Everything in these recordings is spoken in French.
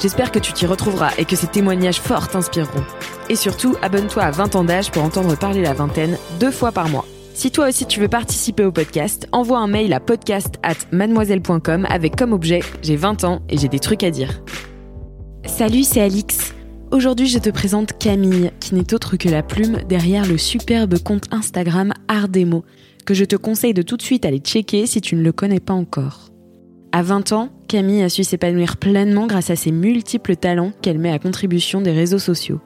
J'espère que tu t'y retrouveras et que ces témoignages forts t'inspireront. Et surtout, abonne-toi à 20 ans d'âge pour entendre parler la vingtaine deux fois par mois. Si toi aussi tu veux participer au podcast, envoie un mail à podcast at mademoiselle.com avec comme objet J'ai 20 ans et j'ai des trucs à dire. Salut, c'est Alix. Aujourd'hui, je te présente Camille, qui n'est autre que la plume derrière le superbe compte Instagram Ardemo, que je te conseille de tout de suite aller checker si tu ne le connais pas encore. À 20 ans, Camille a su s'épanouir pleinement grâce à ses multiples talents qu'elle met à contribution des réseaux sociaux.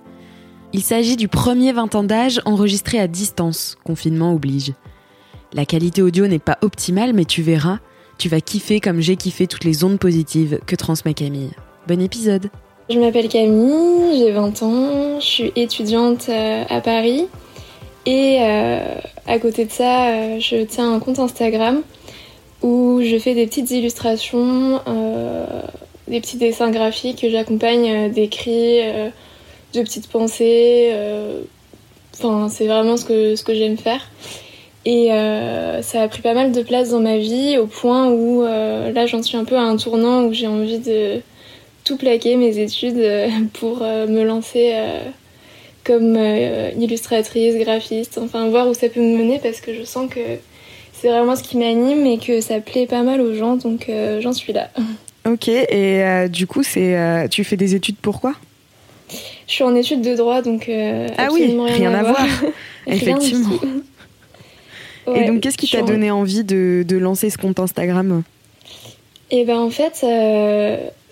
Il s'agit du premier 20 ans d'âge enregistré à distance, confinement oblige. La qualité audio n'est pas optimale, mais tu verras, tu vas kiffer comme j'ai kiffé toutes les ondes positives que transmet Camille. Bon épisode Je m'appelle Camille, j'ai 20 ans, je suis étudiante euh, à Paris et euh, à côté de ça, euh, je tiens un compte Instagram où je fais des petites illustrations, euh, des petits dessins graphiques que j'accompagne euh, d'écrits, euh, de petites pensées. Enfin, c'est vraiment ce que, ce que j'aime faire. Et ça a pris pas mal de place dans ma vie au point où là j'en suis un peu à un tournant où j'ai envie de tout plaquer mes études pour me lancer comme illustratrice, graphiste, enfin voir où ça peut me mener parce que je sens que c'est vraiment ce qui m'anime et que ça plaît pas mal aux gens, donc euh, j'en suis là. Ok, et euh, du coup, c'est, euh, tu fais des études pourquoi Je suis en études de droit, donc ah oui, rien, à, voir. Effectivement. et donc, qu'est-ce qui t'a donné envie de, de, lancer ce compte Instagram? Et eh ben en fait,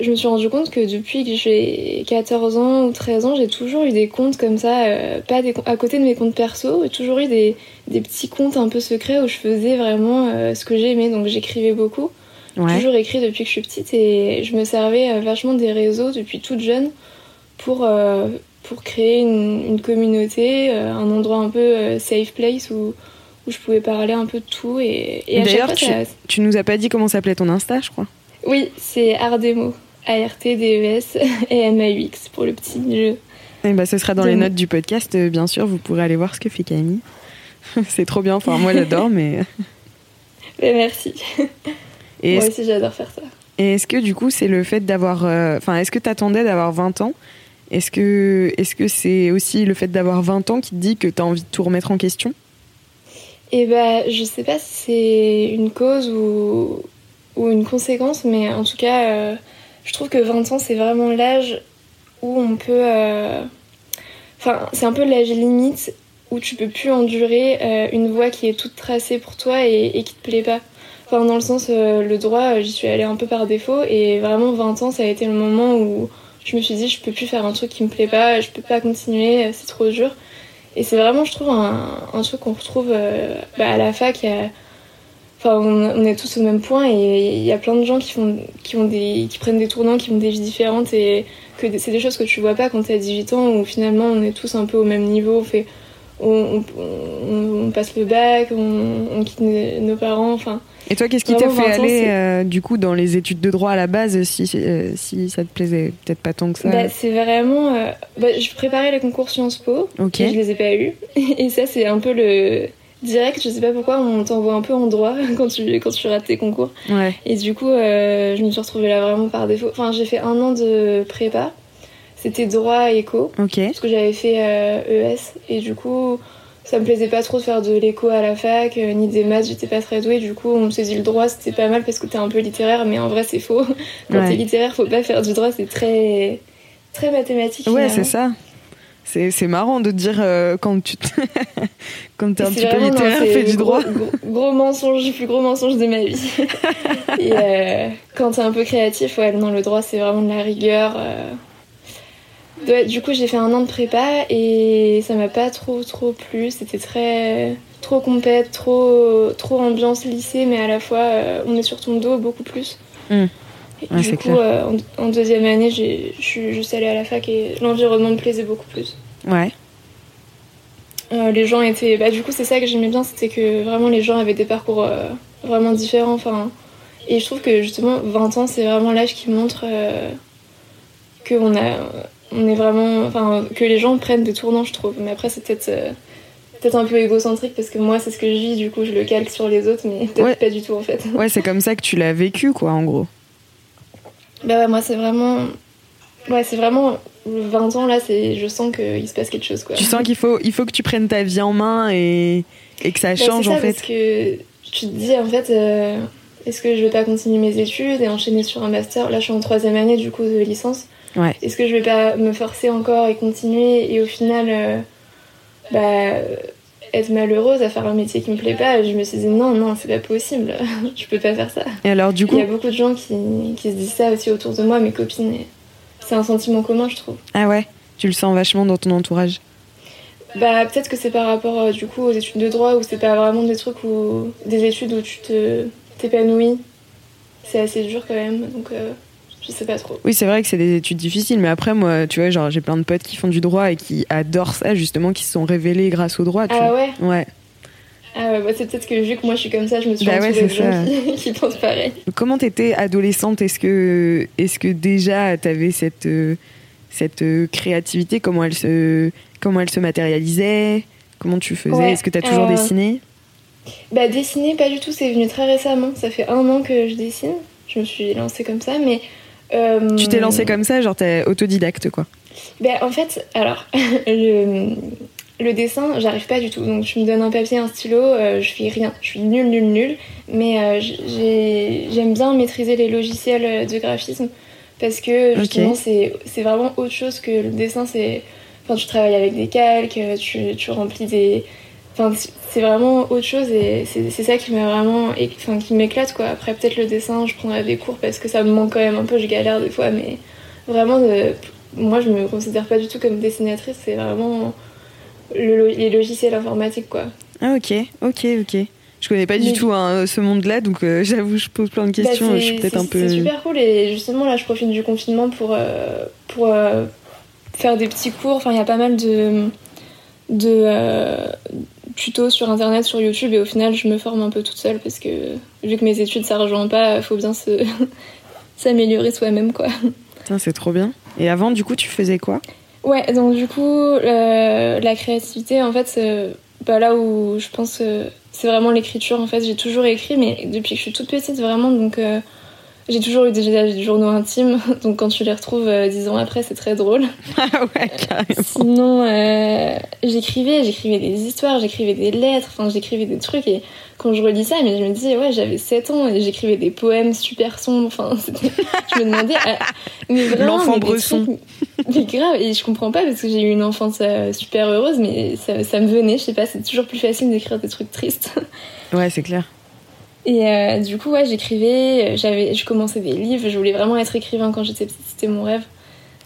je me suis rendu compte que depuis que j'ai 14 ans ou 13 ans, j'ai toujours eu des comptes comme ça, euh, pas des, à côté de mes comptes perso, j'ai toujours eu des, des, petits comptes un peu secrets où je faisais vraiment euh, ce que j'aimais, donc j'écrivais beaucoup. J'ai toujours écrit depuis que je suis petite et je me servais euh, vachement des réseaux depuis toute jeune pour, pour créer une, une communauté, un endroit un peu safe place où, où je pouvais parler un peu de tout. Et, et D'ailleurs, tu, tu nous as pas dit comment s'appelait ton Insta, je crois oui, c'est Ardemo. A-R-T-D-E-S et M-A-U-X pour le petit jeu. Et bah, ce sera dans les notes du podcast, euh, bien sûr. Vous pourrez aller voir ce que fait Camille. c'est trop bien. Enfin, moi, j'adore, mais. mais merci. Et moi aussi, j'adore faire ça. Et est-ce que, du coup, c'est le fait d'avoir. Euh, enfin, est-ce que tu attendais d'avoir 20 ans? Est-ce que est-ce que c'est aussi le fait d'avoir 20 ans qui te dit que tu as envie de tout remettre en question? Eh bah, je sais pas si c'est une cause ou, ou une conséquence, mais en tout cas, euh, je trouve que 20 ans, c'est vraiment l'âge où on peut. Euh, enfin, c'est un peu l'âge limite où tu peux plus endurer euh, une voie qui est toute tracée pour toi et, et qui te plaît pas. Enfin, dans le sens, le droit, j'y suis allée un peu par défaut et vraiment 20 ans, ça a été le moment où je me suis dit, je peux plus faire un truc qui me plaît pas, je peux pas continuer, c'est trop dur. Et c'est vraiment, je trouve, un, truc qu'on retrouve bah, à la fac. A, on, est tous au même point et il y a plein de gens qui, font, qui, ont des, qui prennent des tournants, qui ont des vies différentes et que c'est des choses que tu vois pas quand tu as 18 ans où finalement on est tous un peu au même niveau. On, passe le bac, on, quitte nos parents. Enfin, et toi, qu'est-ce qui t'a fait aller euh, du coup dans les études de droit à la base si, euh, si ça te plaisait peut-être pas tant que ça? Bah, C'est vraiment. Euh, bah, je préparais les concours Sciences Po et je les ai pas eu. Et ça, c'est un peu le direct, je sais pas pourquoi, on t'envoie un peu en droit quand tu, quand tu rates tes concours. Et du coup, je me suis retrouvée là vraiment par défaut. Enfin, j'ai fait un an de prépa. C'était droit éco. Parce que j'avais fait ES. Euh, e et du coup, ça me plaisait pas trop de faire de l'éco à la fac, euh, ni des maths, j'étais pas très douée. Du coup, on me dit le droit, c'était pas mal parce que t'es un peu littéraire, mais en vrai, c'est faux. Quand t'es littéraire, faut pas faire du droit, c'est très, très mathématique. Ouais, c'est ça. C'est marrant de dire euh, quand tu quand t'es un petit peu littéraire, fais du droit. Gros, mensonge, le plus gros mensonge de ma vie. et euh, quand t'es un peu créatif, ouais, non, le droit c'est vraiment de la rigueur. Euh. du coup, j'ai fait un an de prépa et ça m'a pas trop trop plu. C'était très trop compète, trop trop ambiance lycée, mais à la fois on est sur ton dos beaucoup plus. Hmm. du coup, en, en, deuxième année, je suis juste allée à la fac et l'environnement me plaisait beaucoup plus. Ouais. Euh, les gens étaient. Bah, du coup, c'est ça que j'aimais bien, c'était que vraiment les gens avaient des parcours euh, vraiment différents. Enfin, et je trouve que justement, 20 ans, c'est vraiment l'âge qui montre euh, qu'on a. On est vraiment. Enfin, que les gens prennent des tournants, je trouve. Mais après, c'est peut-être. peut-être un peu égocentrique parce que moi c'est ce que je vis du coup je le calque sur les autres mais peut-être pas du tout en fait. Ouais c'est comme ça que tu l'as vécu quoi en gros. Bah ouais moi c'est vraiment Ouais, c'est vraiment 20 ans là, c'est je sens qu'il se passe quelque chose quoi. Tu sens qu'il faut il faut que tu prennes ta vie en main et, et que ça bah, change ça, en fait. Parce que tu te dis en fait euh, est-ce que je vais pas continuer mes études et enchaîner sur un master? Là, je suis en troisième année du coup de licence. Ouais. Est-ce que je vais pas me forcer encore et continuer et au final euh, bah être malheureuse à faire un métier qui me plaît pas, je me suis dit non, non, c'est pas possible, je peux pas faire ça. Et alors, du coup. Il y a beaucoup de gens qui, qui se disent ça aussi autour de moi, mes copines. C'est un sentiment commun, je trouve. Ah ouais Tu le sens vachement dans ton entourage Bah, peut-être que c'est par rapport euh, du coup aux études de droit où c'est pas vraiment des trucs où. des études où tu te t'épanouis. C'est assez dur quand même, donc. Euh, je sais pas trop. Oui, c'est vrai que c'est des études difficiles, mais après, moi, tu vois, genre, j'ai plein de potes qui font du droit et qui adorent ça, justement, qui se sont révélés grâce au droit. Tu ah ouais Ouais. Ah ouais, bah c'est peut-être que vu que moi je suis comme ça, je me suis bah ouais, de gens qui, qui, pensent pareil. Comment t'étais adolescente? Est-ce que, est que déjà t'avais cette, cette créativité? Comment elle se, comment elle se matérialisait? Comment tu faisais? Est-ce que t'as toujours euh, dessiné? Bah dessiner, pas du tout. C'est venu très récemment. Ça fait un an que je dessine. Je me suis lancée comme ça, mais. Euh... Tu t'es lancée comme ça, genre t'es autodidacte quoi Bah en fait, alors le le dessin, j'arrive pas du tout. Donc tu me donnes un papier, un stylo, euh, je fais rien. Je suis nulle, nulle, nulle. Mais euh, j'aime bien maîtriser les logiciels de graphisme parce que justement c'est vraiment autre chose que le dessin. C'est enfin tu travailles avec des calques, tu, tu remplis des Enfin, c'est vraiment autre chose et c'est ça qui m'a vraiment enfin, qui m'éclate quoi après peut-être le dessin je prendrai des cours parce que ça me manque quand même un peu je galère des fois mais vraiment moi je me considère pas du tout comme dessinatrice c'est vraiment les logiciels informatiques, quoi. Ah, ok, ok, ok. Je connais pas du tout hein, ce monde-là, donc euh, j'avoue, je pose plein de bah, questions. je suis peut-être un peu. C'est super cool et justement là, je profite du confinement pour, euh, pour euh, faire des petits cours. Enfin, il y a pas mal de, de tutos sur internet, sur YouTube et au final, je me forme un peu toute seule parce que vu que mes études ça rejoint pas, faut bien se s'améliorer soi-même quoi. C'est trop bien. Et avant, du coup, tu faisais quoi? Ouais, donc du coup, euh, la créativité, en fait, c'est bah, là où je pense c'est vraiment l'écriture. En fait, j'ai toujours écrit, mais depuis que je suis toute petite, vraiment, donc euh, j'ai toujours eu des, journaux intimes. Donc quand tu les retrouves euh, dix ans après, c'est très drôle. Ah ouais, carrément. Sinon, j'écrivais, j'écrivais des histoires, j'écrivais des lettres, enfin, j'écrivais des trucs et quand je relis ça, mais je me dis, ouais, j'avais 7 ans et j'écrivais des poèmes super sombres. Enfin, je me demandais, mais vraiment. L'enfant bresson. mais grave, et je comprends pas parce que j'ai eu une enfance euh, super heureuse, mais ça, ça, me venait, je sais pas, c'est toujours plus facile d'écrire des trucs tristes. Ouais, c'est clair. Et euh, du coup, ouais, j'écrivais, euh, j'avais, je commençais des livres, je voulais vraiment être écrivain quand j'étais petite, c'était mon rêve.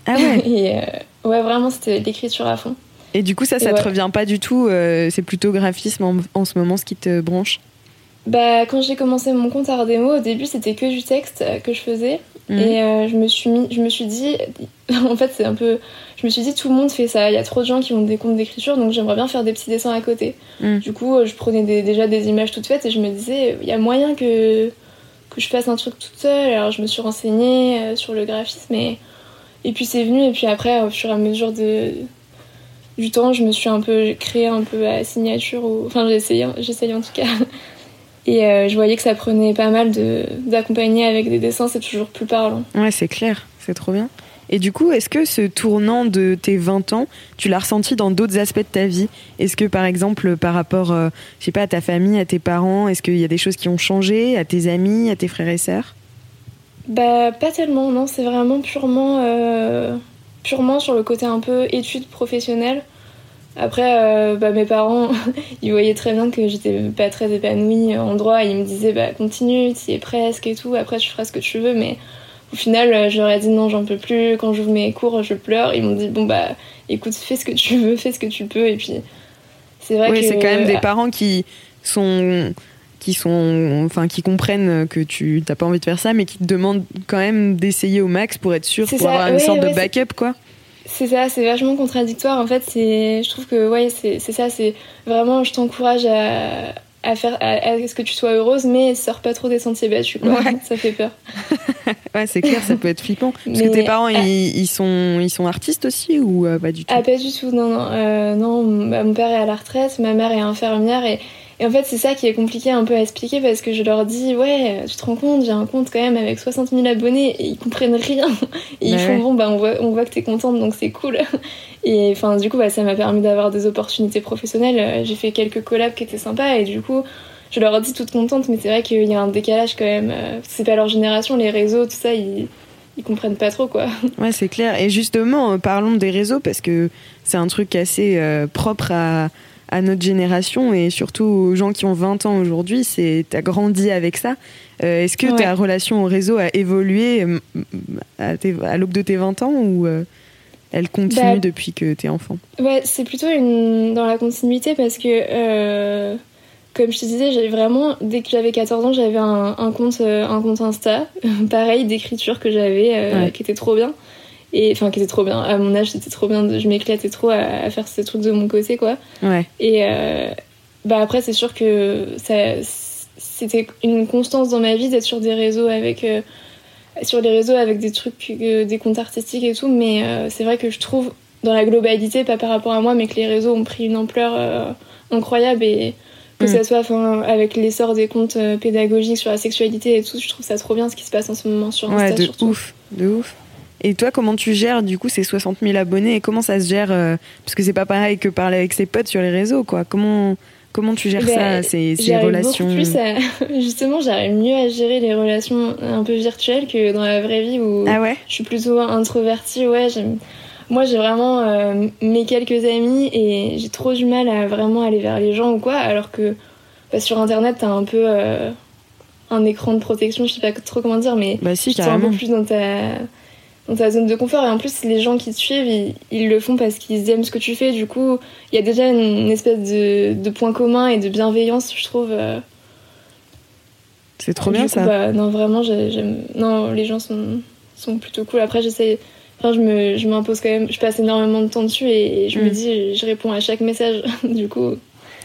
Ah ouais Et ouais, vraiment, c'était l'écriture à fond. Et du coup, ça, ça te revient pas du tout C'est plutôt graphisme en, en, ce moment ce qui te branche? Bah, quand j'ai commencé mon compte Art Démo, au début, c'était que du texte que je faisais. Mhm. Et euh, je, me suis mis, je me suis dit, en fait, c'est un peu. Je me suis dit, tout le monde fait ça. Il y a trop de gens qui ont des comptes d'écriture, donc j'aimerais bien faire des petits dessins à côté. Mhm. Du coup, euh, je prenais déjà des images toutes faites et je me disais, il y a moyen que, que je fasse un truc toute seule. Alors, je me suis renseignée euh, sur le graphisme et, et puis c'est venu. Et puis après, au fur et à mesure de, du temps, je me suis un peu créé un peu à signature. Ou... Enfin, j'ai essayé, en tout cas. Et euh, je voyais que ça prenait pas mal d'accompagner avec des dessins, c'est toujours plus parlant. Ouais, c'est clair, c'est trop bien. Et du coup, est-ce que ce tournant de tes 20 ans, tu l'as ressenti dans d'autres aspects de ta vie? Est-ce que par exemple, par rapport, euh, je sais pas, à ta famille, à tes parents, est-ce qu'il y a des choses qui ont changé, à tes amis, à tes frères et sœurs? Bah, pas tellement, non, c'est vraiment purement, euh, purement sur le côté un peu études professionnelles. Après, euh, bah, mes parents, ils voyaient très bien que j'étais pas très épanouie en droit. Ils me disaient, bah, continue, tu y es presque et tout. Après, tu feras ce que tu veux. Mais au final, euh, j'aurais dit non, j'en peux plus. Quand j'ouvre mes cours, je pleure. Ils m'ont dit, bon, bah, écoute, fais ce que tu veux, fais ce que tu peux. Et puis, c'est vrai oui, c'est quand même des parents qui sont qui sont, enfin, qui comprennent que tu t'as pas envie de faire ça, mais qui te demandent quand même d'essayer au max pour être sûr, pour avoir une sorte de backup, quoi. C'est ça, c'est vachement contradictoire. En fait, c'est, je trouve que ouais, c'est ça, c'est vraiment, je t'encourage à, à faire, à, ce que tu sois heureuse, mais sors pas trop des sentiers battus, quoi. Ça fait peur. ouais, c'est clair, ça peut être flippant. Parce que tes parents, ah. ils, sont, ils sont artistes aussi ou euh, pas du tout? Ah, pas du tout, non, non. Euh, non bah, mon père est à la retraite, ma mère est infirmière et et en fait, c'est ça qui est compliqué un peu à expliquer parce que je leur dis, ouais, tu te rends compte, j'ai un compte quand même avec 60 000 abonnés et ils comprennent rien. Et ils font, bon, bah, on voit, on voit que t'es contente donc c'est cool. Et enfin, du coup, bah, ça m'a permis d'avoir des opportunités professionnelles. J'ai fait quelques collabs qui étaient sympas et du coup, je leur dis toute contente, mais c'est vrai qu'il y a un décalage quand même. C'est pas leur génération, les réseaux, tout ça, ils, ils comprennent pas trop quoi. Ouais, c'est clair. Et justement, parlons des réseaux parce que c'est un truc assez euh, propre à à notre génération et surtout aux gens qui ont 20 ans aujourd'hui, c'est as grandi avec ça. Euh, est-ce que ta relation au réseau a évolué euh, à, l'aube de tes 20 ans ou euh, elle continue bah, depuis que tu es enfant? Ouais, c'est plutôt une, dans la continuité parce que, comme je te disais, j'avais vraiment, dès que j'avais 14 ans, j'avais un, un, compte, un compte Insta, pareil, d'écriture que j'avais, qui était trop bien et enfin qui était trop bien. À mon âge c'était trop bien je m'éclatais trop à, faire ces trucs de mon côté quoi. Ouais. et euh, bah après c'est sûr que ça c'était une constance dans ma vie d'être sur des réseaux avec euh, sur les réseaux avec des trucs euh, des comptes artistiques et tout. Mais c'est vrai que je trouve dans la globalité pas par rapport à moi mais que les réseaux ont pris une ampleur incroyable. Et que mm. ça soit enfin avec l'essor des comptes pédagogiques sur la sexualité et tout je trouve ça trop bien ce qui se passe en ce moment sur Insta ouais, de ouf. De ouf et toi, comment tu gères du coup ces 60 000 abonnés et comment ça se gère euh, Parce que c'est pas pareil que parler avec ses potes sur les réseaux, quoi. Comment comment tu gères ça, ces, ces relations plus Justement, j'arrive mieux à gérer les relations un peu virtuelles que dans la vraie vie où ah ouais? je suis plutôt introvertie. Ouais, moi j'ai vraiment euh, mes quelques amis et j'ai trop du mal à vraiment aller vers les gens ou quoi, alors que bah, sur internet t'as un peu euh, un écran de protection, je sais pas trop comment dire, mais bah si, tu un peu plus dans ta dans ta zone de confort. Et en plus, les gens qui te suivent, ils, le font parce qu'ils aiment ce que tu fais. Du coup, il y a déjà une, espèce de, de, point commun et de bienveillance, je trouve. Euh. C'est trop bien ça. Bah, non, vraiment, j'aime. Non, les gens sont, sont plutôt cool. Après, j'essaie. Enfin, je me, je m'impose quand même. Je passe énormément de temps dessus et, je me mm. dis, je réponds à chaque message. du coup.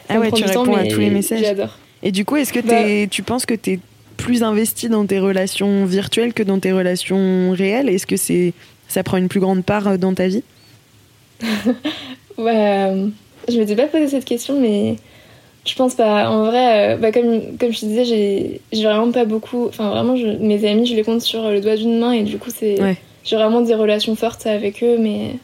Ah ouais, tu réponds à tous les messages. J'adore. Et du coup, est-ce que bah tu penses que t'es plus investi dans tes relations virtuelles que dans tes relations réelles? Est-ce que c'est ça prend une plus grande part euh, dans ta vie? Ouais, euh, je m'étais pas posé cette question, mais je pense pas. En vrai, euh, bah comme, comme je te disais, j'ai vraiment pas beaucoup. Enfin, vraiment, mes amis, je les compte sur le doigt d'une main et du coup, c'est j'ai vraiment des relations fortes avec eux, mais,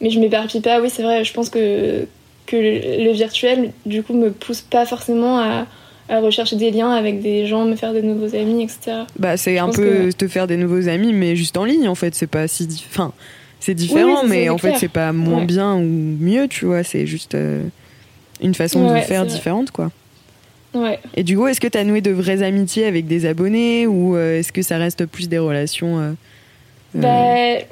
mais je m'éparpille pas. Oui, c'est vrai, je pense que, que le virtuel, du coup, me pousse pas forcément à à rechercher des liens avec des gens, me faire des nouveaux amis, etc. Bah, c'est un peu te faire des nouveaux amis, mais juste en ligne, en fait. C'est pas si. Enfin, c'est différent, mais en fait, c'est pas moins bien ou mieux, tu vois. C'est juste euh, une façon de faire différente, quoi. Ouais. Et du coup, est-ce que tu as noué de vraies amitiés avec des abonnés ou euh, est-ce que ça reste plus des relations euh, bah,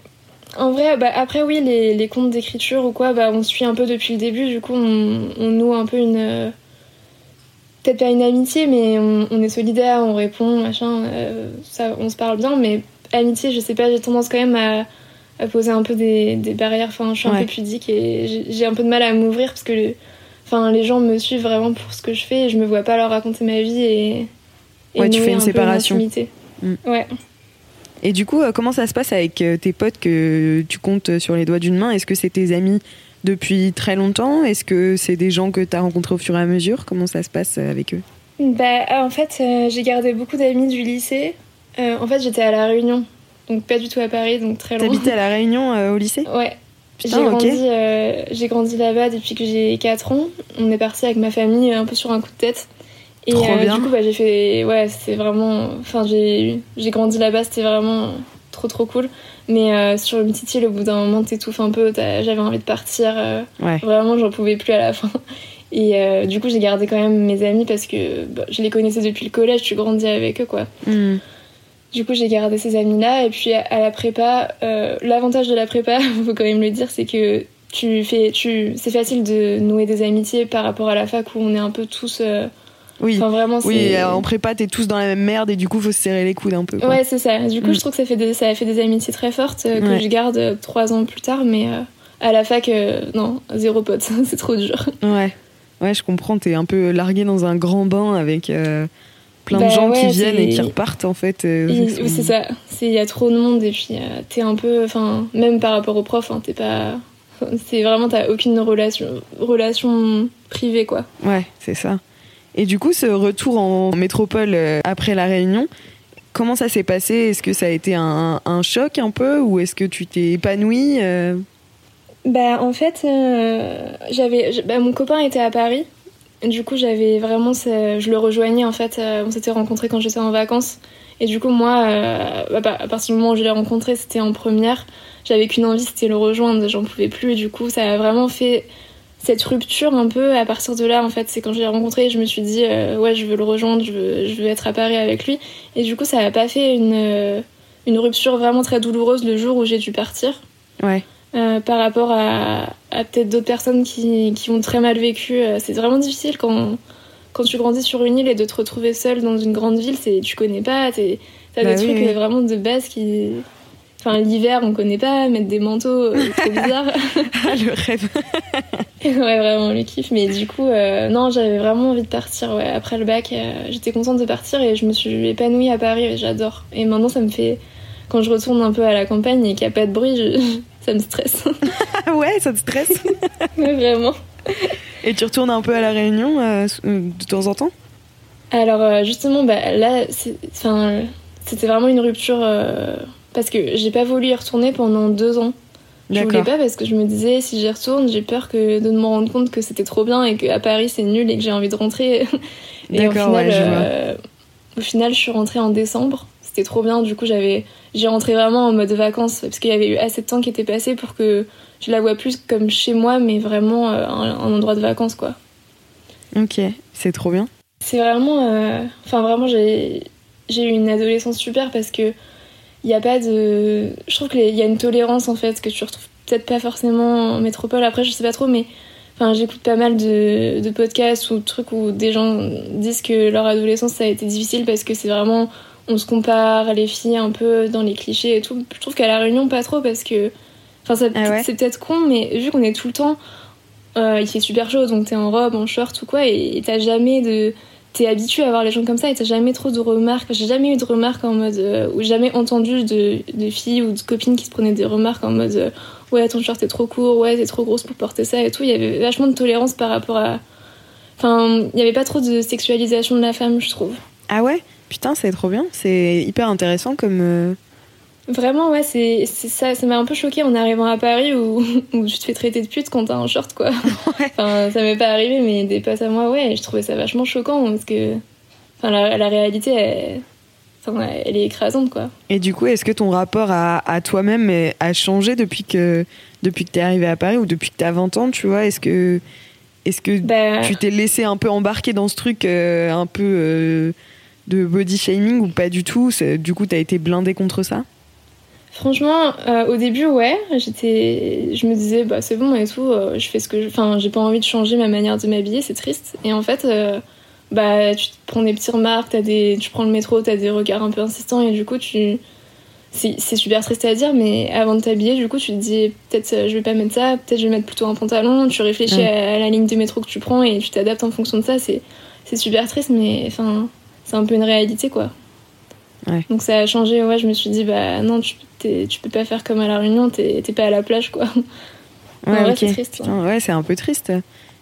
En vrai, bah, après, oui, les, les comptes d'écriture ou quoi, bah, on suit un peu depuis le début. Du coup, on, on noue un peu une peut-être pas une amitié, mais on, est solidaire, on répond, machin, euh, ça, on se parle bien, mais amitié, je sais pas, j'ai tendance quand même à, poser un peu des, barrières. Enfin, je suis un peu pudique et j'ai un peu de mal à m'ouvrir parce que enfin, les gens me suivent vraiment pour ce que je fais et je me vois pas leur raconter ma vie et. et ouais, tu fais une séparation. Mm. Ouais. Et du coup, euh, comment ça se passe avec euh, tes potes que tu comptes sur les doigts d'une main? Est-ce que c'est tes amis depuis très longtemps Est-ce que c'est des gens que tu as rencontrés au fur et à mesure? Comment ça se passe euh, avec eux? Bah, euh, En fait, euh, j'ai gardé beaucoup d'amis du lycée. en fait, j'étais à La Réunion, donc pas du tout à Paris, donc très loin. T'habitais à La Réunion au lycée? Ouais. J'ai grandi, grandi là-bas depuis que j'ai 4 ans. On est parti avec ma famille un peu sur un coup de tête. Et du coup, bah, j'ai fait. Ouais, c'est vraiment. Enfin, j'ai grandi là-bas, c'était vraiment trop trop cool. Mais euh, sur le petit au bout d'un moment, t'étouffes un peu. J'avais envie de partir. Euh, vraiment, j'en pouvais plus à la fin. Et euh, du coup, j'ai gardé quand même mes amis parce que bah, je les connaissais depuis le collège. Tu grandis avec eux, quoi. Hmm. Du coup, j'ai gardé ces amis-là. Et puis à, la prépa, l'avantage de la prépa, faut quand même le dire, c'est que tu fais, tu, c'est facile de nouer des amitiés par rapport à la fac où on est un peu tous Oui. Enfin, vraiment, Oui, c'est- en prépa, t'es tous dans la même merde et du coup, faut se serrer les coudes un peu. quoi. Ouais, c'est ça. Du coup, Mm. je trouve que ça, fait des, ça a fait des amitiés très fortes euh, que Ouais. je garde euh, trois ans plus tard, mais euh, à la fac, non, zéro pote, c'est trop dur. Ouais. Ouais, je comprends. T'es un peu largué dans un grand bain avec plein de Bah gens qui viennent et qui repartent en fait. oui, c'est ça. Il y a trop de monde et puis t'es un peu. Enfin, même par rapport aux profs, hein, t'es pas. C'est vraiment, t'as aucune relation, relation privée, quoi. Ouais, c'est ça. Et du coup, ce retour en métropole euh, après la Réunion, comment ça s'est passé? Est-ce que ça a été un, choc un peu ou est-ce que tu t'es épanouie euh? Bah, en fait, euh, j'avais. Bah, mon copain était à Paris. Du coup, j'avais vraiment. Je le rejoignais, en fait. On s'était rencontrés quand j'étais en vacances. Et du coup, moi, à partir du moment où je l'ai rencontré, c'était en première. J'avais qu'une envie, c'était le rejoindre. J'en pouvais plus. Et du coup, ça a vraiment fait cette rupture un peu à partir de là. En fait, c'est quand je l'ai rencontré, je me suis dit, euh, ouais, je veux le rejoindre, je veux, je veux être à Paris avec lui. Et du coup, ça a pas fait une, euh, une rupture vraiment très douloureuse le jour où j'ai dû partir. Ouais. Euh, par rapport à, à peut-être d'autres personnes qui, qui ont très mal vécu. C'est vraiment difficile quand, quand tu grandis sur une île et de te retrouver seule dans une grande ville. C'est tu connais pas, t'as Bah des oui, trucs oui. vraiment de base qui. Enfin, l'hiver, on connaît pas, mettre des manteaux, euh, trop bizarre. Ah, le rêve. ouais, vraiment, le kiff. Mais du coup, euh, non, j'avais vraiment envie de partir. Ouais. Après le bac, euh, j'étais contente de partir et je me suis épanouie à Paris et j'adore. Et maintenant, ça me fait. Quand je retourne un peu à la campagne et qu'il n'y a pas de bruit, je- ça me stresse. Ouais, ça te stresse Ouais, vraiment. Et tu retournes un peu à la Réunion euh, de temps en temps? Alors justement, bah, là, c'est- enfin, c'était vraiment une rupture parce que j'ai pas voulu y retourner pendant deux ans. Je voulais pas parce que je me disais si j'y retourne, j'ai peur que de me rendre compte que c'était trop bien et qu'à Paris c'est nul et que j'ai envie de rentrer. et au final, ouais, je euh, au final, je suis rentrée en décembre. C'était trop bien. Du coup, j'avais, j'ai rentré vraiment en mode vacances parce qu'il y avait eu assez de temps qui était passé pour que je la vois plus comme chez moi, mais vraiment euh, un, un endroit de vacances quoi. Ok, c'est trop bien. C'est vraiment. euh, Enfin, vraiment, j'ai j'ai eu une adolescence super parce que il n'y a pas de. Je trouve qu'il y a une tolérance en fait que tu retrouves peut-être pas forcément en métropole. Après, je sais pas trop, mais. Enfin, j'écoute pas mal de, de podcasts ou de trucs où des gens disent que leur adolescence ça a été difficile parce que c'est vraiment. On se compare les filles un peu dans les clichés et tout. Je trouve qu'à La Réunion, pas trop parce que. Enfin, Ah ouais c'est peut-être con, mais vu qu'on est tout le temps. euh, il fait super chaud, donc t'es en robe, en short ou quoi, et et t'as jamais de t'es habitué à voir les gens comme ça et t'as jamais trop de remarques. J'ai jamais eu de remarques en mode. euh, ou jamais entendu de, de filles ou de copines qui se prenaient des remarques en mode euh, Ouais, ton short est trop court, ouais, t'es trop grosse pour porter ça et tout. Il y avait vachement de tolérance par rapport à. Enfin, il y avait pas trop de sexualisation de la femme, je trouve. Ah ouais? Putain, c'est trop bien. C'est hyper intéressant comme. Vraiment, ouais, c'est ça. Ça m'a un peu choqué en arrivant à Paris où, où tu te fais traiter de pute quand t'as un short, quoi. Enfin, ça m'est pas arrivé, mais des potes à moi, ouais, je trouvais ça vachement choquant parce que. Enfin, la, la réalité, elle, enfin, elle est écrasante, quoi. Et du coup, est-ce que ton rapport à, à toi-même a changé depuis que, depuis que t'es arrivé à Paris ou depuis que t'as 20 ans, tu vois? Est-ce que, est-ce que Bah, tu t'es laissé un peu embarquer dans ce truc euh, un peu euh, de body shaming ou pas du tout? Du coup, t'as été blindé contre ça? Franchement, euh, au début, ouais, j'étais. Je me disais, bah, c'est bon et tout, euh, je fais ce que je. Enfin, j'ai pas envie de changer ma manière de m'habiller, c'est triste. Et en fait. euh, bah tu te prends des petites remarques, t'as des, tu prends le métro, t'as des regards un peu insistants et du coup tu, c'est super triste à dire, mais avant de t'habiller, du coup tu te dis peut-être je vais pas mettre ça, peut-être je vais mettre plutôt un pantalon, tu réfléchis à, à la ligne de métro que tu prends et tu t'adaptes en fonction de ça, c'est c'est super triste, mais enfin c'est un peu une réalité quoi. Ouais. Donc ça a changé, ouais, je me suis dit bah non, tu, tu peux pas faire comme à La Réunion, t'es pas à la plage quoi. Vrai, c'est triste. hein. Putain, ouais, c'est un peu triste.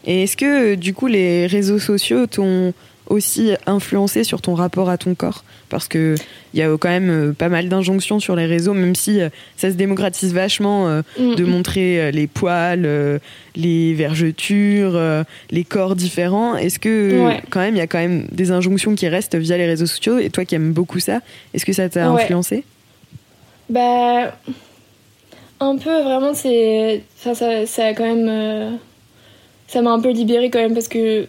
Et est-ce que euh, du coup les réseaux sociaux t'ont aussi influencé sur ton rapport à ton corps? Parce que il y a quand même euh, pas mal d'injonctions sur les réseaux, même si euh, ça se démocratise vachement euh, Mm. de montrer euh, les poils, euh, les vergetures, euh, les corps différents. Est-ce que Ouais. quand même il y a quand même des injonctions qui restent via les réseaux sociaux? Et toi qui aimes beaucoup ça, est-ce que ça t'a Ouais. influencé? Bah, un peu vraiment, c'est. Enfin, ça, ça a quand même. euh, Ça m'a un peu libérée quand même parce que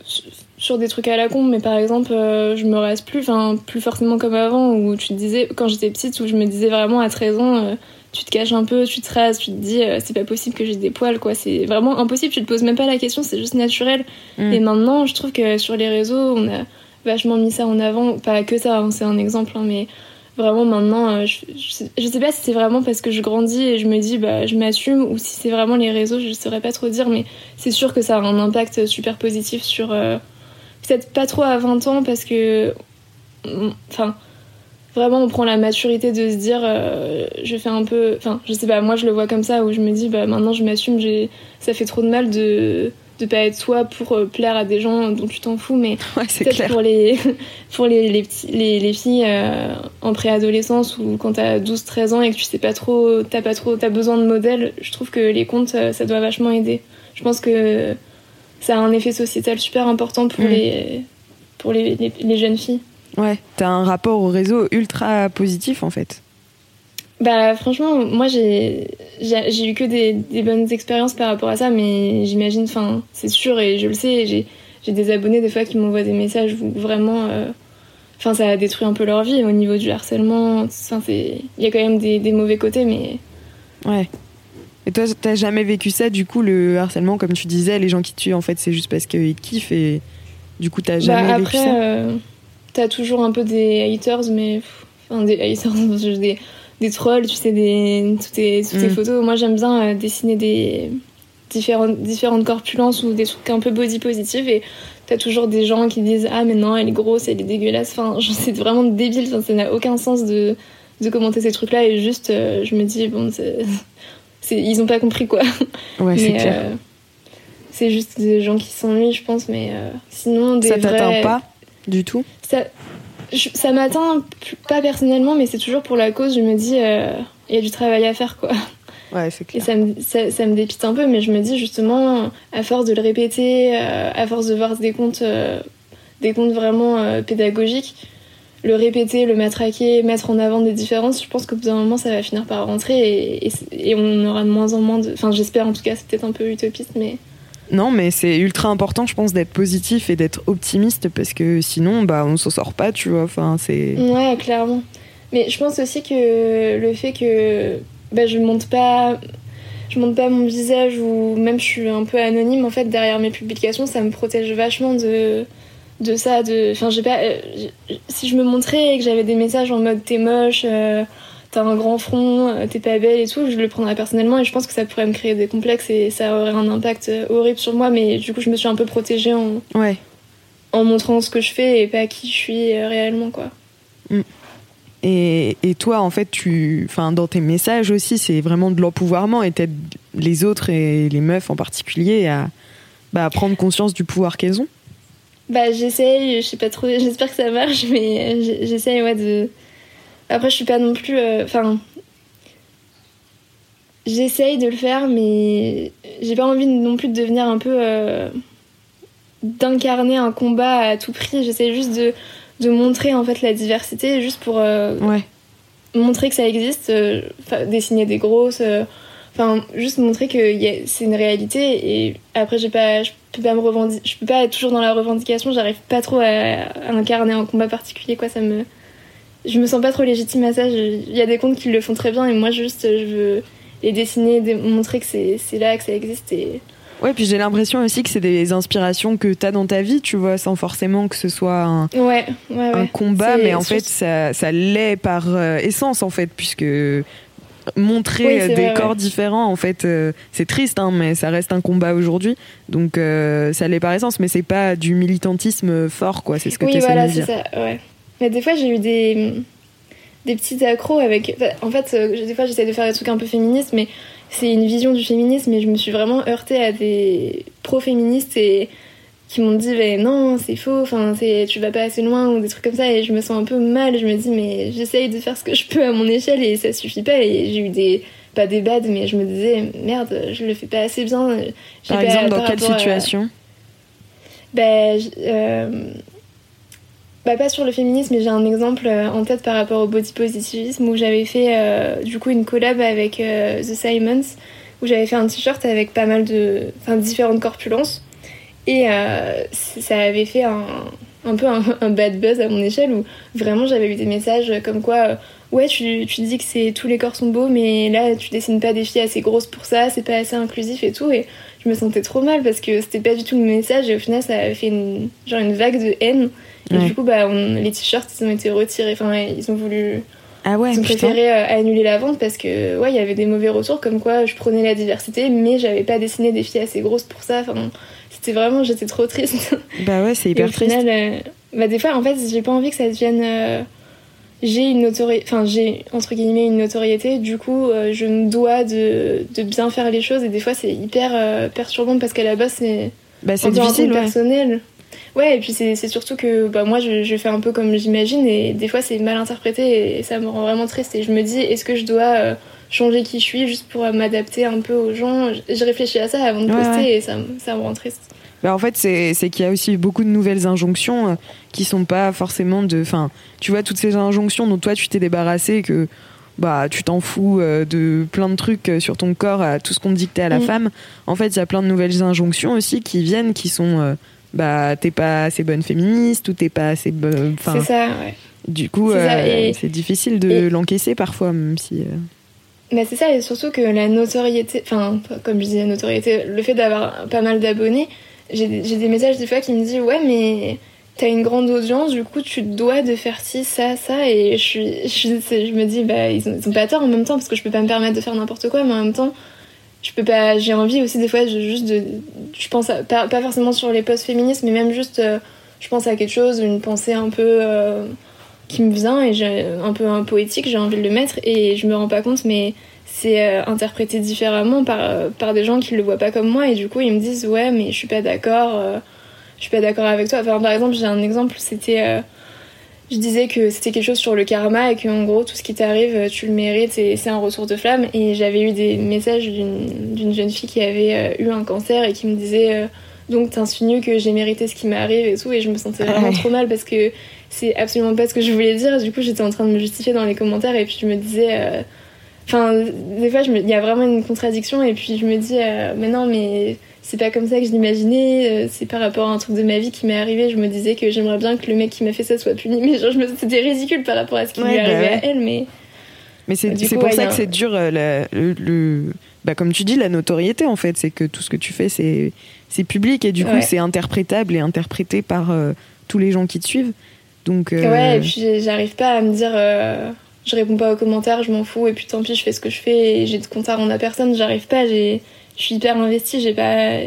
sur des trucs à la con, mais par exemple, euh, je me rase plus, enfin, plus forcément comme avant où tu te disais, quand j'étais petite, où je me disais vraiment à 13 ans, euh, tu te caches un peu, tu te rases, tu te dis, euh, c'est pas possible que j'ai des poils, quoi. C'est vraiment impossible, tu te poses même pas la question, c'est juste naturel. Mm. Et maintenant, je trouve que sur les réseaux, on a vachement mis ça en avant. Pas que ça, hein, c'est un exemple, hein, mais vraiment maintenant, euh, je, je, sais pas si c'est vraiment parce que je grandis et je me dis bah je m'assume ou si c'est vraiment les réseaux, je saurais pas trop dire, mais c'est sûr que ça a un impact super positif sur. Euh, peut-être pas trop à 20 ans parce que. Enfin. Vraiment, on prend la maturité de se dire, euh, je fais un peu. Enfin, je sais pas, moi je le vois comme ça où je me dis, bah maintenant je m'assume, ça fait trop de mal de de pas être soi pour euh, plaire à des gens dont tu t'en fous, mais peut-être pour les, pour les, les, petits, les, les filles euh, en préadolescence ou quand t'as 12-13 ans et que tu sais pas trop, t'as pas trop, t'as besoin de modèles, je trouve que les contes, euh, ça doit vachement aider. Je pense que ça a un effet sociétal super important pour, mm. les, pour les, les, jeunes filles. Ouais, t'as un rapport au réseau ultra positif en fait. Bah franchement, moi j'ai j'ai eu que des, des, bonnes expériences par rapport à ça, mais j'imagine, enfin c'est sûr et je le sais, j'ai j'ai des abonnés des fois qui m'envoient des messages où vraiment, euh, enfin ça a détruit un peu leur vie au niveau du harcèlement. Enfin c'est, il y a quand même des, des mauvais côtés, mais ouais. Et toi, t'as jamais vécu ça, du coup, le harcèlement, comme tu disais, les gens qui tuent, en fait, c'est juste parce qu'ils kiffent et du coup, t'as bah, jamais bah, vécu ça? Après, euh, t'as toujours un peu des haters, mais. Enfin, des haters, des, des trolls, tu sais, des, toutes, tes, toutes mm. photos. Moi, j'aime bien euh, dessiner des différentes, différentes corpulences ou des trucs un peu body positive et t'as toujours des gens qui disent Ah, mais non, elle est grosse, elle est dégueulasse. Enfin, c'est vraiment débile, ça n'a aucun sens de, de commenter ces trucs-là et juste, euh, je me dis, bon, c'est, ils ont pas compris quoi. Ouais, c'est clair. Euh, c'est juste des gens qui s'ennuient, je pense, mais sinon, des Ça t'atteint pas du tout? Ça, ça m'atteint pas personnellement, mais c'est toujours pour la cause. Je me dis, euh, il y a du travail à faire, quoi. Ouais, c'est clair. Et ça me, ça, me dépite un peu, mais je me dis justement, à force de le répéter, euh, à force de voir des comptes, euh, des comptes vraiment pédagogiques, le répéter, le matraquer, mettre en avant des différences, je pense qu'au bout d'un moment, ça va finir par rentrer et, et, on aura de moins en moins de. Enfin, j'espère en tout cas, c'est peut-être un peu utopiste, mais. Non, mais c'est ultra important, je pense, d'être positif et d'être optimiste parce que sinon, bah, on s'en sort pas, tu vois. Enfin, c'est. Ouais, clairement. Mais je pense aussi que le fait que bah, je monte pas, je monte pas mon visage ou même je suis un peu anonyme en fait derrière mes publications, ça me protège vachement de de ça. De, enfin, j'ai pas. Euh, si je me montrais et que j'avais des messages en mode t'es moche. Euh, t'as un grand front, euh, t'es pas belle et tout, je le prendrais personnellement et je pense que ça pourrait me créer des complexes et ça aurait un impact euh, horrible sur moi, mais du coup je me suis un peu protégée en, ouais. en montrant ce que je fais et pas qui je suis euh, réellement quoi. Mm. Et, et, toi, en fait, tu, enfin, dans tes messages aussi, c'est vraiment de l'empouvoirment et t'aides les autres et les meufs en particulier à, bah, à prendre conscience du pouvoir qu'elles ont. Bah, j'essaye, je sais pas trop, j'espère que ça marche, mais j'essaye, ouais, de, après, je suis pas non plus. Euh, enfin. J'essaye de le faire, mais j'ai pas envie non plus de devenir un peu. Euh, d'incarner un combat à tout prix. J'essaie juste de, de, montrer en fait la diversité, juste pour euh, ouais. montrer que ça existe, dessiner des grosses. Enfin, juste montrer que c'est une réalité et après j'ai pas je peux pas me revendiquer je peux pas être toujours dans la revendication j'arrive pas trop à, à, incarner un combat particulier quoi ça me je me sens pas trop légitime à ça. Il y a des comptes qui le font très bien et moi juste je veux les dessiner, montrer que c'est là, que ça existe. Et... Ouais, puis j'ai l'impression aussi que c'est des inspirations que tu as dans ta vie, tu vois, sans forcément que ce soit un, ouais, ouais, un combat, mais en fait ça, ça l'est par euh, essence en fait, puisque montrer des corps différents en fait euh, c'est triste hein, mais ça reste un combat aujourd'hui donc euh, ça l'est par essence mais c'est pas du militantisme fort quoi c'est ce que oui, tu voilà, de dire ça, ouais. Mais des fois, j'ai eu des, des petites accros avec. En fait, euh, des fois, j'essaie de faire des trucs un peu féministes, mais c'est une vision du féminisme et je me suis vraiment heurtée à des pro-féministes et qui m'ont dit mais non c'est faux enfin tu vas pas assez loin ou des trucs comme ça et je me sens un peu mal. Je me dis mais j'essaye de faire ce que je peux à mon échelle et ça suffit pas. Et j'ai eu des pas des bads mais je me disais merde je le fais pas assez bien. Par exemple dans quelle situation? Ben euh, bah, pas sur le féminisme, mais j'ai un exemple euh, en tête par rapport au body positivisme où j'avais fait euh, du coup une collab avec euh, The Simons où j'avais fait un t-shirt avec pas mal de différentes corpulences. Et ça avait fait un, un peu un, bad buzz à mon échelle où vraiment j'avais eu des messages comme quoi ouais tu, tu dis que tous les corps sont beaux mais là tu dessines pas des filles assez grosses pour ça c'est pas assez inclusif et tout. Et je me sentais trop mal parce que c'était pas du tout le message et au final ça avait fait genre une vague de haine Et du coup, bah, les t-shirts, ils ont été retirés. Enfin, ils ont voulu. Ah ouais, ils ont préféré annuler la vente parce que, ouais, il y avait des mauvais retours comme quoi je prenais la diversité, mais j'avais pas dessiné des filles assez grosses pour ça. Enfin, c'était vraiment, j'étais trop triste. Bah ouais, c'est hyper triste. Final, bah, des fois, en fait, j'ai pas envie que ça devienne j'ai une notoriété, enfin j'ai entre guillemets une notoriété, du coup euh, je me dois de, de, bien faire les choses et des fois c'est hyper euh, perturbant parce qu'à la base c'est bah, c'est difficile ouais. personnel. Ouais et puis c'est surtout que bah, moi je, je, fais un peu comme j'imagine et des fois c'est mal interprété et, ça me rend vraiment triste et je me dis est-ce que je dois euh, changer qui je suis juste pour m'adapter un peu aux gens? Je réfléchis à ça avant de poster et ça, ça me rend triste. Bah en fait, c'est qu'il y a aussi beaucoup de nouvelles injonctions euh, qui sont pas forcément de. Enfin, tu vois, toutes ces injonctions dont toi tu t'es débarrassé, que bah tu t'en fous euh, de plein de trucs euh, sur ton corps, à tout ce qu'on dictait à la mm. femme. En fait, il y a plein de nouvelles injonctions aussi qui viennent, qui sont bah t'es pas assez bonne féministe ou t'es pas assez bonne. C'est ça, ouais. Du coup, c'est difficile de l'encaisser parfois, même si. Mais c'est ça, et surtout que la notoriété, enfin, comme je disais, la notoriété, le fait d'avoir pas mal d'abonnés, j'ai des messages des fois qui me disent ouais mais t'as une grande audience du coup tu te dois de faire ci ça ça et je suis je, je me dis bah ils ont, pas tort en même temps parce que je peux pas me permettre de faire n'importe quoi mais en même temps je peux pas j'ai envie aussi des fois juste de je pense à, pas, forcément sur les posts féministes mais même juste euh, je pense à quelque chose une pensée un peu euh, qui me vient et j'ai un peu un poétique j'ai envie de le mettre et je me rends pas compte mais c'est euh, interprété différemment par, par des gens qui le voient pas comme moi et du coup ils me disent ouais mais je suis pas d'accord je suis pas d'accord avec toi. Enfin par exemple j'ai un exemple c'était je disais que c'était quelque chose sur le karma et qu'en gros tout ce qui t'arrive tu le mérites et c'est un retour de flamme. Et j'avais eu des messages d'une jeune fille qui avait eu un cancer et qui me disait donc t'insinues que j'ai mérité ce qui m'arrive et tout. Et je me sentais vraiment trop mal parce que c'est absolument pas ce que je voulais dire. Du coup j'étais en train de me justifier dans les commentaires et puis je me disais Enfin, des fois, il y a vraiment une contradiction et puis je me dis, euh, mais non, mais c'est pas comme ça que je l'imaginais, euh, c'est par rapport à un truc de ma vie qui m'est arrivé. Je me disais que j'aimerais bien que le mec qui m'a fait ça soit puni, mais genre, c'était ridicule par rapport à ce qui lui est bah arrivé à elle, mais. Mais c'est pour ça que c'est dur, euh, le, bah, comme tu dis, la notoriété en fait, c'est que tout ce que tu fais, c'est public et du coup, c'est interprétable et interprété par tous les gens qui te suivent. Donc, Ouais, et puis j'arrive pas à me dire je réponds pas aux commentaires, je m'en fous, et puis tant pis, je fais ce que je fais, et j'ai de compte à rendre à personne, j'arrive pas, je suis hyper investie, j'ai pas.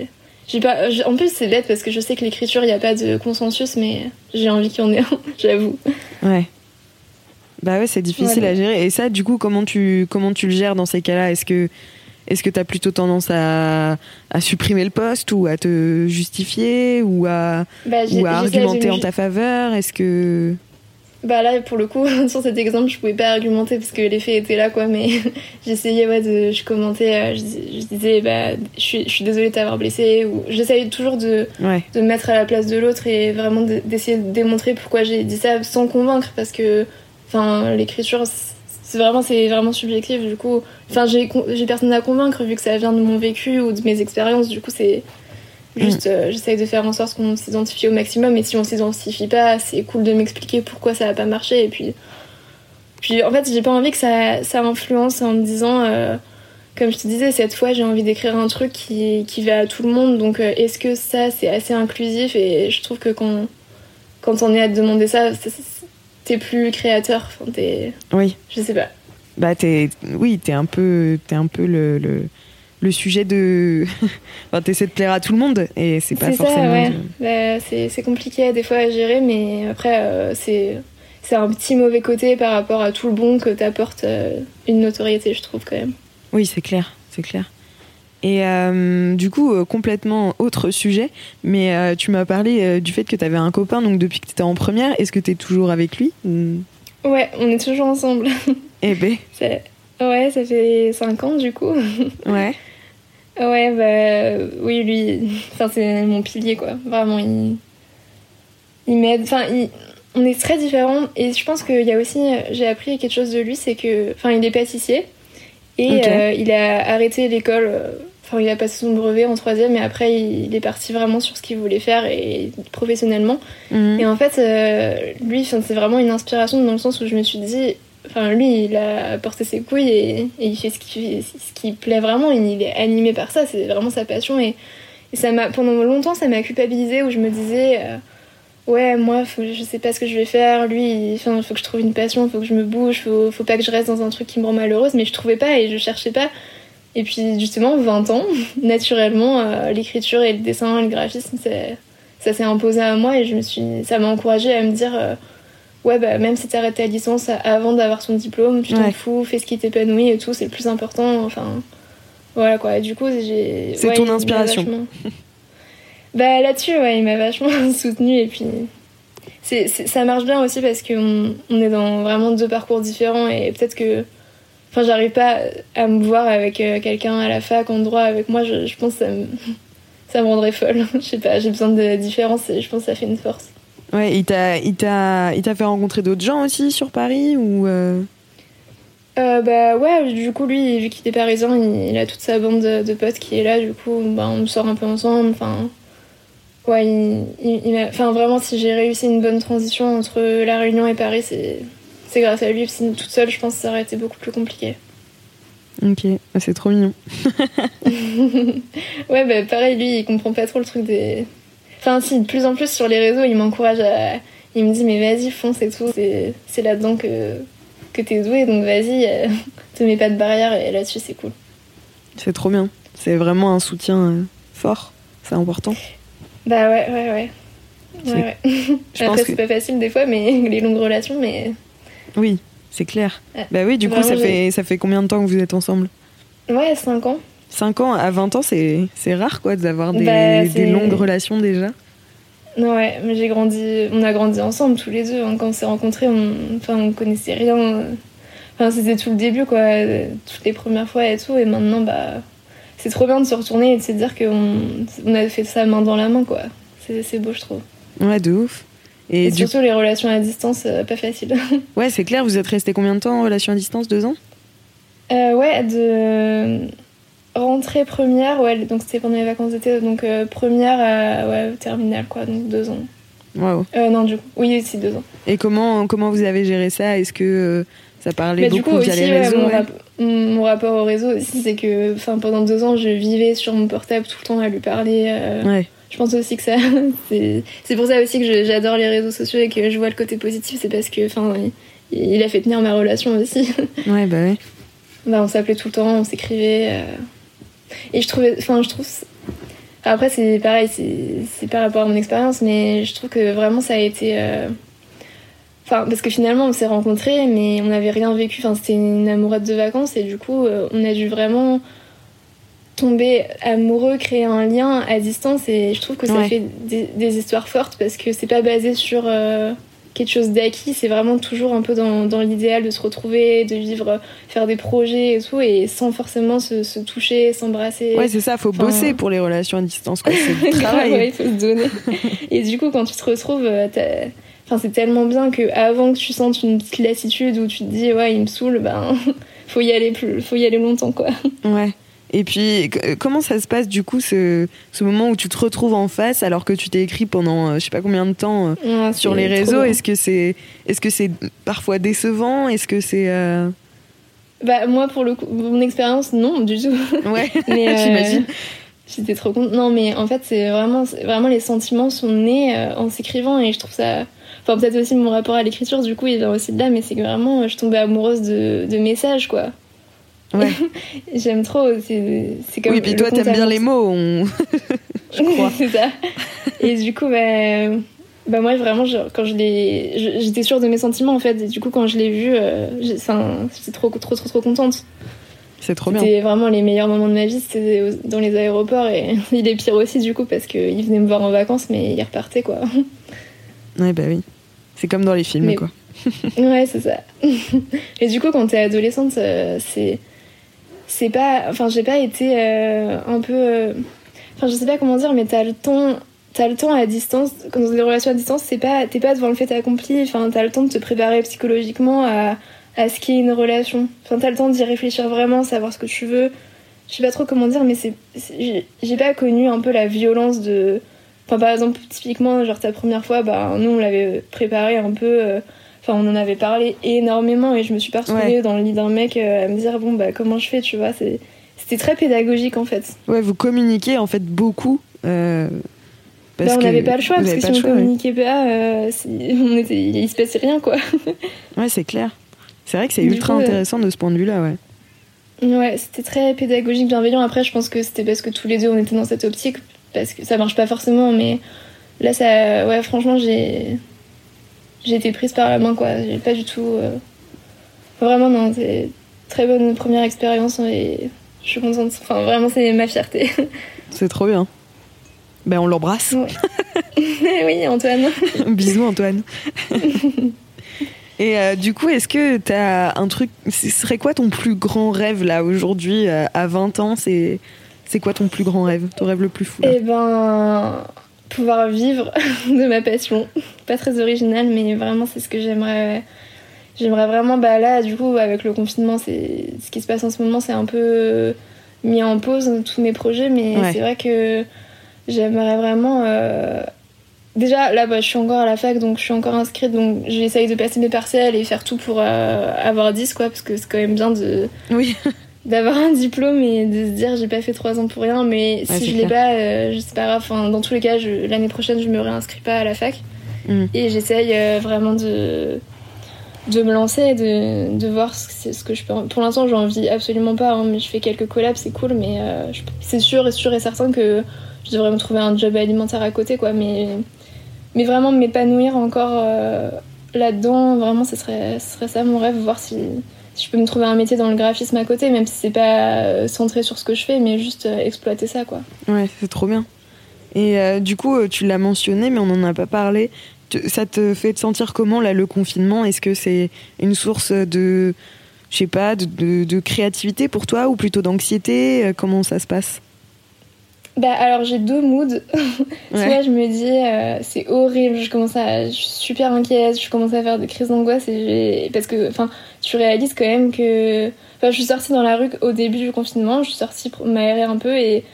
J'ai pas... En plus, c'est bête parce que je sais que l'écriture, il n'y a pas de consensus, mais j'ai envie qu'il y en ait un, j'avoue. Ouais. Bah ouais, c'est difficile à gérer. Et ça, du coup, comment tu, comment tu le gères dans ces cas-là? Est-ce que est-ce que tu as plutôt tendance à, à, supprimer le poste ou à te justifier ou à, bah, ou à argumenter en ta faveur? Est-ce que bah là, pour le coup, sur cet exemple, je pouvais pas argumenter parce que les faits étaient là, quoi. Mais j'essayais, ouais, de, je commentais, euh, je, disais, bah, je suis, je suis désolée de t'avoir blessé. Ou j'essayais toujours de, de me mettre à la place de l'autre et vraiment d'essayer de démontrer pourquoi j'ai dit ça sans convaincre parce que, enfin, l'écriture, c'est vraiment, c'est vraiment subjectif. Du coup, enfin, j'ai personne à convaincre vu que ça vient de mon vécu ou de mes expériences. Du coup, c'est Juste, mm. euh, j'essaye de faire en sorte qu'on s'identifie au maximum. Et si on s'identifie pas, c'est cool de m'expliquer pourquoi ça a pas marché. Et puis, puis en fait, j'ai pas envie que ça, ça influence en me disant, euh, comme je te disais, cette fois, j'ai envie d'écrire un truc qui, qui va à tout le monde. Donc, euh, est-ce que ça, c'est assez inclusif? Et je trouve que quand, quand on est à te demander ça, t'es plus créateur. Enfin, es... Oui. Je sais pas. Bah, es, oui, t'es un peu, es un peu le... le le sujet de. enfin, t'essaies de plaire à tout le monde et c'est pas forcément. Ça, ouais. Bah, c'est compliqué des fois à gérer, mais après, euh, c'est c'est un petit mauvais côté par rapport à tout le bon que t'apporte euh, une notoriété, je trouve quand même. Oui, c'est clair, c'est clair. Et euh, du coup, complètement autre sujet, mais tu m'as parlé du fait que tu avais un copain donc depuis que tu étais en première. Est-ce que tu es toujours avec lui Ouais, on est toujours ensemble. Eh ben. Ouais, ça fait 5 ans du coup. Ouais. Ouais, bah oui, lui, c'est mon pilier quoi. Vraiment, il, il m'aide. Enfin, on est très différents et je pense qu'il y a aussi, j'ai appris quelque chose de lui, c'est que, enfin, il est pâtissier et euh, il a arrêté l'école. Euh, enfin, il a passé son brevet en troisième et après il est parti vraiment sur ce qu'il voulait faire et professionnellement. Mhm. Et en fait, euh, lui, c'est vraiment une inspiration dans le sens où je me suis dit, Enfin, lui, il a porté ses couilles et, il fait ce qui, plaît vraiment. Il, est animé par ça, c'est vraiment sa passion. Et, ça m'a, pendant longtemps, ça m'a culpabilisé où je me disais, euh, ouais, moi, faut, je sais pas ce que je vais faire. Lui, il faut que je trouve une passion, faut que je me bouge, faut, faut pas que je reste dans un truc qui me rend malheureuse. Mais je trouvais pas et je cherchais pas. Et puis, justement, 20 ans, naturellement, euh, l'écriture et le dessin le graphisme, ça s'est imposé à moi et je me suis, ça m'a encouragée à me dire. Euh, ouais, bah, même si t'arrêtes ta licence avant d'avoir son diplôme, tu t'en fous, fais ce qui t'épanouit et tout, c'est le plus important. Enfin, voilà quoi. Et du coup, j'ai. C'est ton inspiration. Bah là-dessus, ouais, il m'a vachement soutenu et puis c'est, ça marche bien aussi parce qu'on on est dans vraiment deux parcours différents et peut-être que. Enfin, j'arrive pas à me voir avec euh, quelqu'un à la fac en droit avec moi, je, je pense que ça me, ça me rendrait folle. je sais pas, j'ai besoin de différence et je pense que ça fait une force. Ouais, il t'a, il t'a, il t'a fait rencontrer d'autres gens aussi sur Paris ou euh... Euh, bah ouais, du coup, lui, vu qu'il est parisien, il, a toute sa bande de, potes qui est là, du coup, bah, on sort un peu ensemble, enfin, Ouais, il, enfin, vraiment, si j'ai réussi une bonne transition entre La Réunion et Paris, c'est, c'est grâce à lui. Sinon, toute seule, je pense que ça aurait été beaucoup plus compliqué. Ok, ah, c'est trop mignon. ouais, bah pareil, lui, il comprend pas trop le truc des. Enfin, si, de plus en plus sur les réseaux, il m'encourage à. Il me dit, mais vas-y, fonce et tout. C'est, là-dedans que, que t'es doué, donc vas-y, euh, te mets pas de barrière et là-dessus, c'est cool. C'est trop bien. C'est vraiment un soutien euh, fort. C'est important. Bah ouais, ouais, ouais. ouais, ouais. Après, c'est pas facile des fois, mais les longues relations, mais. Oui, c'est clair. bah oui, du coup, ça fait, ça fait combien de temps que vous êtes ensemble? Ouais, 5 ans. 5 ans, à 20 ans, c'est rare quoi d'avoir des, bah, des, longues relations déjà. Ouais, mais j'ai grandi, on a grandi ensemble tous les deux. Hein. Quand on s'est rencontrés, on, enfin, on connaissait rien. Enfin, c'était tout le début quoi, toutes les premières fois et tout. Et maintenant, bah, c'est trop bien de se retourner et de se dire qu'on on a fait ça main dans la main, quoi. C'est beau, je trouve. Ouais, de ouf. Et, surtout les relations à distance, euh, pas facile. ouais, c'est clair, vous êtes resté combien de temps en relation à distance? Deux ans? Euh, Ouais, de rentrée première, ouais, donc c'était pendant les vacances d'été, donc euh, première à ouais, terminale, quoi, donc deux ans. Waouh. non, du coup, oui, aussi deux ans. Et comment, comment vous avez géré ça? Est-ce que ça parlait beaucoup via les réseaux mon, rapport au réseau aussi, c'est que pendant deux ans, je vivais sur mon portable tout le temps à lui parler. Euh, je pense aussi que ça. c'est pour ça aussi que j'adore les réseaux sociaux et que je vois le côté positif. C'est parce que il, il, a fait tenir ma relation aussi. Ouais, bah ouais. Bah, on s'appelait tout le temps, on s'écrivait. Euh. Et je trouvais. Enfin, je trouve. Après, c'est pareil, c'est par rapport à mon expérience, mais je trouve que vraiment ça a été. Euh, Enfin, parce que finalement, on s'est rencontrés, mais on n'avait rien vécu. Enfin, c'était une amoureuse de vacances, et du coup, euh, on a dû vraiment tomber amoureux, créer un lien à distance, et je trouve que ça fait des, histoires fortes parce que c'est pas basé sur euh, quelque chose d'acquis, c'est vraiment toujours un peu dans, dans l'idéal de se retrouver, de vivre, faire des projets et tout, et sans forcément se, toucher, s'embrasser. Ouais, c'est ça, faut bosser pour les relations à distance, C'est du travail. ouais, il faut se donner. et du coup, quand tu te retrouves, euh, Enfin, c'est tellement bien que avant que tu sentes une petite lassitude où tu te dis ouais il me saoule, ben faut y aller plus, faut y aller longtemps quoi. Ouais. Et puis comment ça se passe du coup ce, ce moment où tu te retrouves en face alors que tu t'es écrit pendant euh, je sais pas combien de temps euh, sur les réseaux? Est-ce que c'est est-ce que c'est parfois décevant? Est-ce que c'est euh, Bah moi pour le coup mon expérience non du tout. Ouais. mais j'imagine. J'étais trop contente. Non mais en fait c'est vraiment vraiment les sentiments sont nés en s'écrivant et je trouve ça Enfin, peut-être aussi mon rapport à l'écriture, du coup, il vient aussi de là, mais c'est que vraiment, je tombais amoureuse de, de messages, quoi. Ouais. J'aime trop. C'est comme. Oui, puis toi, t'aimes bien les mots, je crois. c'est ça. Et du coup, bah, bah moi, vraiment, quand je l'ai. J'étais sûre de mes sentiments, en fait. Et du coup, quand je l'ai vu, euh, j'étais trop, trop, trop, trop contente. C'est trop bien. C'était vraiment les meilleurs moments de ma vie, c'était dans les aéroports. Et il est pire aussi, du coup, parce qu'il venait me voir en vacances, mais il repartait, quoi. Ouais, bah oui. C'est comme dans les films, quoi. ouais, c'est ça. Et du coup, quand t'es adolescente, euh, c'est. C'est pas. Enfin, j'ai pas été euh, un peu. Euh, enfin, je sais pas comment dire, mais t'as le temps. T'as le temps à distance, quand dans des relations à distance, c'est pas, t'es pas devant le fait accompli, enfin, t'as le temps de te préparer psychologiquement à, à ce qu'est une relation. Enfin, t'as le temps d'y réfléchir vraiment, savoir ce que tu veux. Je sais pas trop comment dire, mais c'est, j'ai pas connu un peu la violence de, par exemple, typiquement, genre ta première fois, bah, nous, on l'avait préparé un peu. Euh, enfin, on en avait parlé énormément et je me suis pas retrouvée dans le lit d'un mec euh, à me dire, bon, bah, comment je fais, tu vois. C'était très pédagogique, en fait. Ouais, vous communiquez, en fait, beaucoup. Euh, Parce bah, on n'avait pas le choix, parce que si on communiquait pas, euh, on était, il se passait rien, quoi. ouais, c'est clair. C'est vrai que c'est ultra intéressant de ce point de vue-là, ouais. Ouais, c'était très pédagogique, bienveillant. Après, je pense que c'était parce que tous les deux, on était dans cette optique, parce que ça marche pas forcément, mais là, ça, ouais, franchement, j'ai, j'ai été prise par la main, quoi. J'ai pas du tout, euh, vraiment, non, c'est très bonne première expérience et je suis contente. Enfin, vraiment, c'est ma fierté. C'est trop bien. Ben, on l'embrasse. oui, Antoine. Bisous, Antoine. Et euh, du coup, est-ce que tu as un truc. Ce serait quoi ton plus grand rêve là aujourd'hui, euh, à 20 ans C'est c'est quoi ton plus grand rêve Ton rêve le plus fou Eh ben. Pouvoir vivre de ma passion. Pas très original, mais vraiment, c'est ce que j'aimerais. J'aimerais vraiment. Bah là, du coup, avec le confinement, c'est ce qui se passe en ce moment, c'est un peu mis en pause tous mes projets, mais c'est vrai que j'aimerais vraiment euh, Déjà, là, bah, je suis encore à la fac, donc je suis encore inscrite, donc j'essaye de passer mes partiels et faire tout pour euh, avoir 10, quoi, parce que c'est quand même bien de. Oui. D'avoir un diplôme et de se dire j'ai pas fait 3 ans pour rien, mais si je l'ai pas, euh, je sais pas grave. Enfin, dans tous les cas, l'année prochaine, je me réinscris pas à la fac. Mm. Et j'essaye euh, vraiment de de me lancer de, de voir ce, ce, que je peux. Pour l'instant, j'en vis absolument pas, hein, mais je fais quelques collabs, c'est cool, mais c'est sûr et sûr et certain que je devrais me trouver un job alimentaire à côté, quoi. Mais mais vraiment m'épanouir encore euh, là-dedans, vraiment, ce serait, ce serait ça mon rêve, voir si, je peux me trouver un métier dans le graphisme à côté, même si c'est pas euh, centré sur ce que je fais, mais juste euh, exploiter ça, quoi. Ouais, c'est trop bien. Et du coup, tu l'as mentionné, mais on n'en a pas parlé. Ça te fait te sentir comment, là, le confinement? Est-ce que c'est une source de, je sais pas, de, de, de créativité pour toi ou plutôt d'anxiété? Comment ça se passe? Bah alors j'ai deux moods. Soit je me dis euh, c'est horrible, je commence à je suis super inquiète, je commence à faire des crises d'angoisse et parce que enfin tu réalises quand même que enfin je suis sortie dans la rue au début du confinement, je suis sortie pour m'aérer un peu et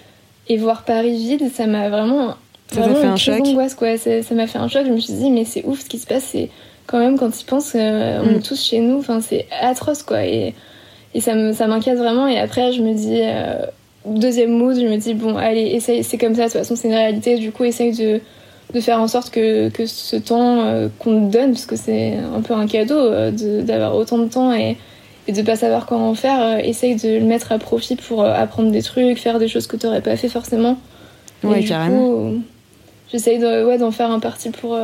et voir Paris vide, ça m'a vraiment ça vraiment fait un choc. d'angoisse quoi, ça m'a fait un choc, je me suis dit mais c'est ouf ce qui se passe, c'est quand même quand tu penses euh, on mm. est tous chez nous, enfin c'est atroce quoi. Et et ça m'inquiète vraiment. Et après je me dis euh, deuxième mood, je me dis, bon, allez, essaye, c'est comme ça, de toute façon, c'est une réalité, du coup, essaye de, de faire en sorte que, que ce temps euh, qu'on te donne, parce que c'est un peu un cadeau euh, d'avoir autant de temps et, et de pas savoir comment en faire, euh, essaye de le mettre à profit pour apprendre des trucs, faire des choses que tu n'aurais pas fait forcément. Ouais, carrément. J'essaye ouais, d'en faire un parti pour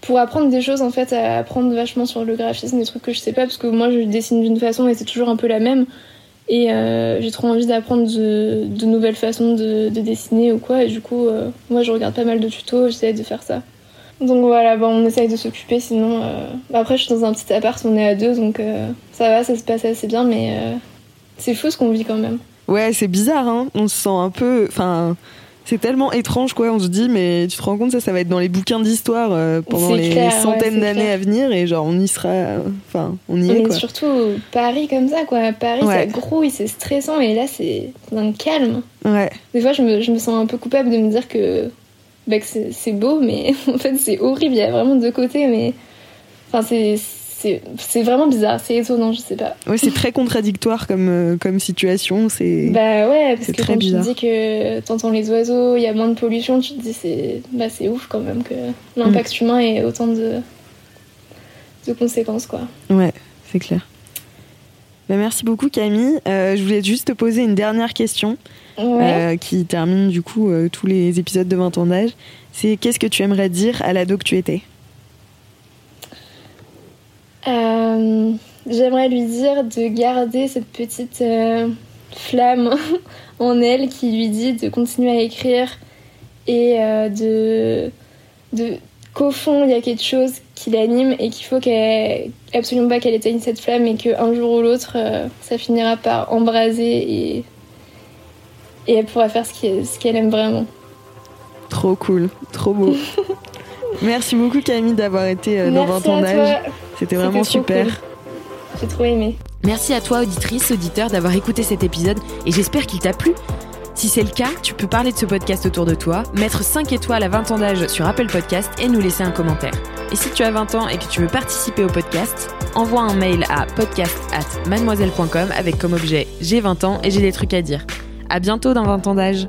pour apprendre des choses en fait à apprendre vachement sur le graphisme des trucs que je sais pas parce que moi je dessine d'une façon et c'est toujours un peu la même et euh, j'ai trop envie d'apprendre de, nouvelles façons de, de, dessiner ou quoi. Et du coup, euh, moi, je regarde pas mal de tutos, j'essaie de faire ça. Donc voilà, bon, on essaye de s'occuper, sinon... Euh... Après, je suis dans un petit appart, on est à deux, donc ça va, ça se passe assez bien, mais c'est fou ce qu'on vit quand même. Ouais, c'est bizarre, hein. On se sent un peu... Enfin, c'est tellement étrange quoi. On se dit mais tu te rends compte ça ça va être dans les bouquins d'histoire euh, pendant les centaines d'années à venir et genre on y sera enfin on y est surtout Paris comme ça quoi. Paris ça grouille c'est stressant et là c'est un calme. Ouais. Des fois je me, je me, sens un peu coupable de me dire que, bah, que c'est beau mais en fait c'est horrible. Il y a vraiment deux côtés mais enfin c'est c'est vraiment bizarre, c'est étonnant, je sais pas. Oui, c'est très contradictoire comme, euh, comme situation. C'est bah ouais, parce que quand bizarre. tu dis que t'entends les oiseaux, il y a moins de pollution, tu te dis c'est bah, ouf quand même que l'impact mm. humain ait autant de, de conséquences quoi. Ouais, c'est clair. Bah, merci beaucoup Camille. Euh, je voulais juste te poser une dernière question euh, qui termine du coup tous les épisodes de 20 ans d'âge. C'est qu'est-ce que tu aimerais dire à l'ado que tu étais? Euh, j'aimerais lui dire de garder cette petite euh, flamme en elle qui lui dit de continuer à écrire et euh, de, de qu'au fond il y a quelque chose qui l'anime et qu'il faut qu'elle absolument pas qu'elle éteigne cette flamme et qu'un jour ou l'autre ça finira par embraser et, et elle pourra faire ce qu'elle aime vraiment. Trop cool, trop beau. Merci beaucoup Camille d'avoir été dans ton âge. C'était vraiment super. J'ai trop aimé. Merci à toi, auditrice, auditeur, d'avoir écouté cet épisode et j'espère qu'il t'a plu. Si c'est le cas, tu peux parler de ce podcast autour de toi, mettre 5 étoiles à 20 ans d'âge sur Apple Podcast et nous laisser un commentaire. Et si tu as 20 ans et que tu veux participer au podcast, envoie un mail à podcast at mademoiselle.com avec comme objet j'ai 20 ans et j'ai des trucs à dire. À bientôt dans 20 ans d'âge.